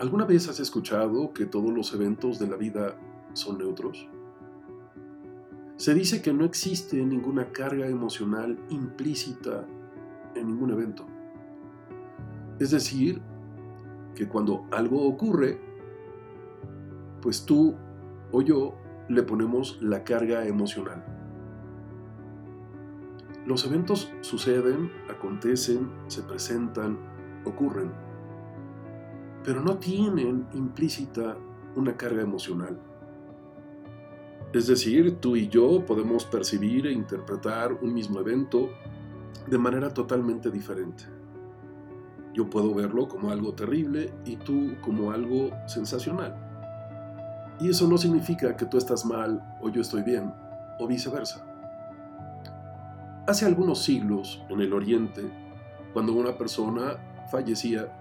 ¿Alguna vez has escuchado que todos los eventos de la vida son neutros? Se dice que no existe ninguna carga emocional implícita en ningún evento. Es decir, que cuando algo ocurre, pues tú o yo le ponemos la carga emocional. Los eventos suceden, acontecen, se presentan, ocurren, pero no tienen implícita una carga emocional. Es decir, tú y yo podemos percibir e interpretar un mismo evento de manera totalmente diferente. Yo puedo verlo como algo terrible y tú como algo sensacional. Y eso no significa que tú estás mal o yo estoy bien, o viceversa. Hace algunos siglos, en el Oriente, cuando una persona fallecía,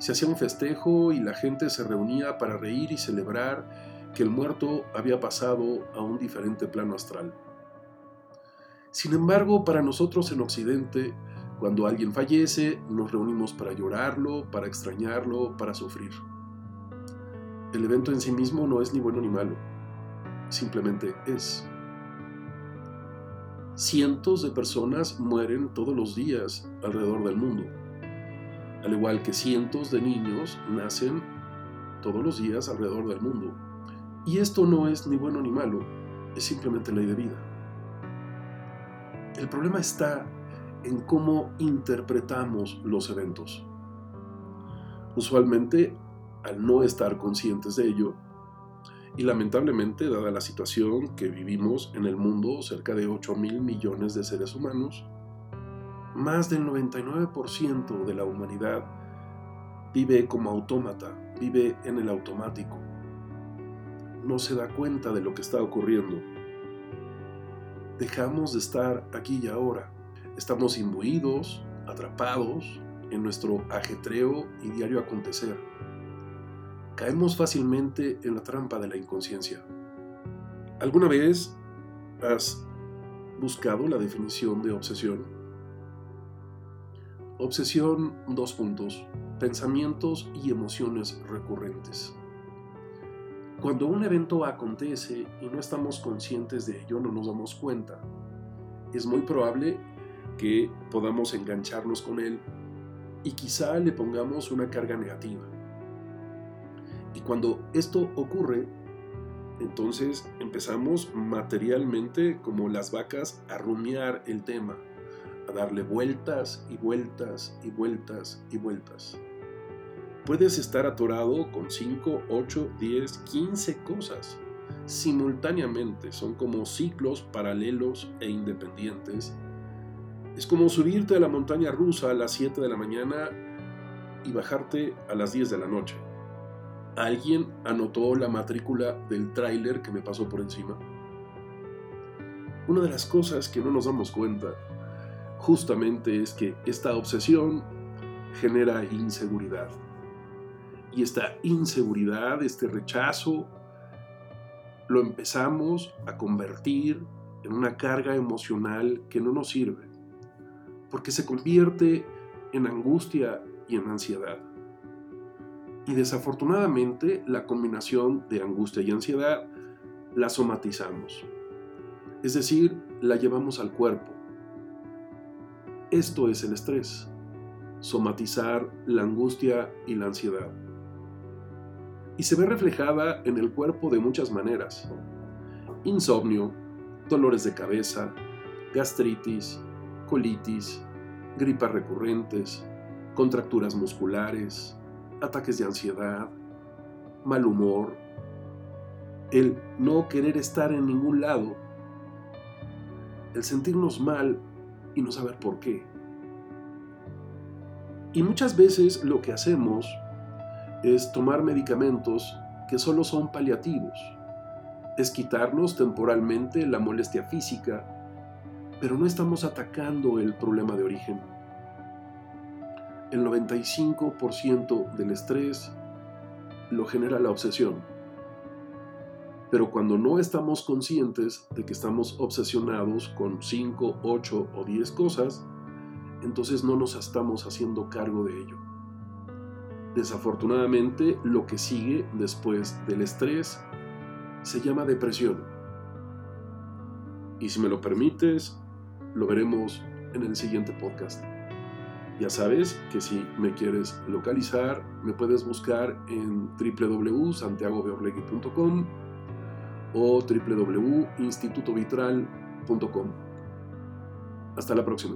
se hacía un festejo y la gente se reunía para reír y celebrar que el muerto había pasado a un diferente plano astral. Sin embargo, para nosotros en Occidente, cuando alguien fallece, nos reunimos para llorarlo, para extrañarlo, para sufrir. El evento en sí mismo no es ni bueno ni malo, simplemente es. Cientos de personas mueren todos los días alrededor del mundo, al igual que cientos de niños nacen todos los días alrededor del mundo. Y esto no es ni bueno ni malo, es simplemente ley de vida. El problema está en cómo interpretamos los eventos. Usualmente al no estar conscientes de ello. Y lamentablemente, dada la situación que vivimos en el mundo, cerca de 8 mil millones de seres humanos, más del 99% de la humanidad vive como autómata, vive en el automático. No se da cuenta de lo que está ocurriendo. Dejamos de estar aquí y ahora. Estamos imbuidos, atrapados en nuestro ajetreo y diario acontecer caemos fácilmente en la trampa de la inconsciencia. ¿Alguna vez has buscado la definición de obsesión? Obsesión, dos puntos, pensamientos y emociones recurrentes. Cuando un evento acontece y no estamos conscientes de ello, no nos damos cuenta, es muy probable que podamos engancharnos con él y quizá le pongamos una carga negativa. Y cuando esto ocurre, entonces empezamos materialmente como las vacas a rumiar el tema, a darle vueltas y vueltas y vueltas y vueltas. Puedes estar atorado con 5, 8, 10, 15 cosas simultáneamente. Son como ciclos paralelos e independientes. Es como subirte a la montaña rusa a las 7 de la mañana y bajarte a las 10 de la noche. ¿Alguien anotó la matrícula del tráiler que me pasó por encima? Una de las cosas que no nos damos cuenta justamente es que esta obsesión genera inseguridad. Y esta inseguridad, este rechazo, lo empezamos a convertir en una carga emocional que no nos sirve, porque se convierte en angustia y en ansiedad. Y desafortunadamente la combinación de angustia y ansiedad la somatizamos. Es decir, la llevamos al cuerpo. Esto es el estrés, somatizar la angustia y la ansiedad. Y se ve reflejada en el cuerpo de muchas maneras. Insomnio, dolores de cabeza, gastritis, colitis, gripas recurrentes, contracturas musculares, ataques de ansiedad, mal humor, el no querer estar en ningún lado, el sentirnos mal y no saber por qué. Y muchas veces lo que hacemos es tomar medicamentos que solo son paliativos, es quitarnos temporalmente la molestia física, pero no estamos atacando el problema de origen el 95% del estrés lo genera la obsesión. Pero cuando no estamos conscientes de que estamos obsesionados con 5, 8 o 10 cosas, entonces no nos estamos haciendo cargo de ello. Desafortunadamente, lo que sigue después del estrés se llama depresión. Y si me lo permites, lo veremos en el siguiente podcast. Ya sabes que si me quieres localizar, me puedes buscar en www.santiagobeorlegui.com o www.institutovitral.com. Hasta la próxima.